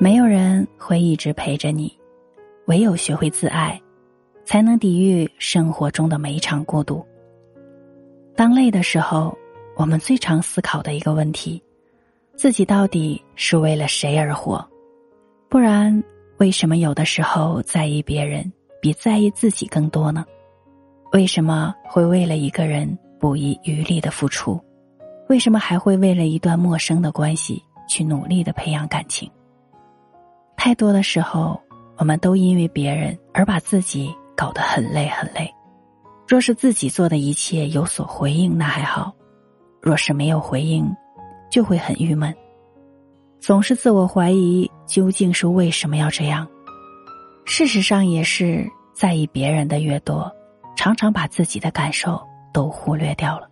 没有人会一直陪着你，唯有学会自爱，才能抵御生活中的每一场孤独。当累的时候，我们最常思考的一个问题：自己到底是为了谁而活？不然，为什么有的时候在意别人比在意自己更多呢？为什么会为了一个人不遗余力的付出？为什么还会为了一段陌生的关系去努力的培养感情？太多的时候，我们都因为别人而把自己搞得很累很累。若是自己做的一切有所回应，那还好；若是没有回应，就会很郁闷。总是自我怀疑，究竟是为什么要这样？事实上，也是在意别人的越多，常常把自己的感受都忽略掉了。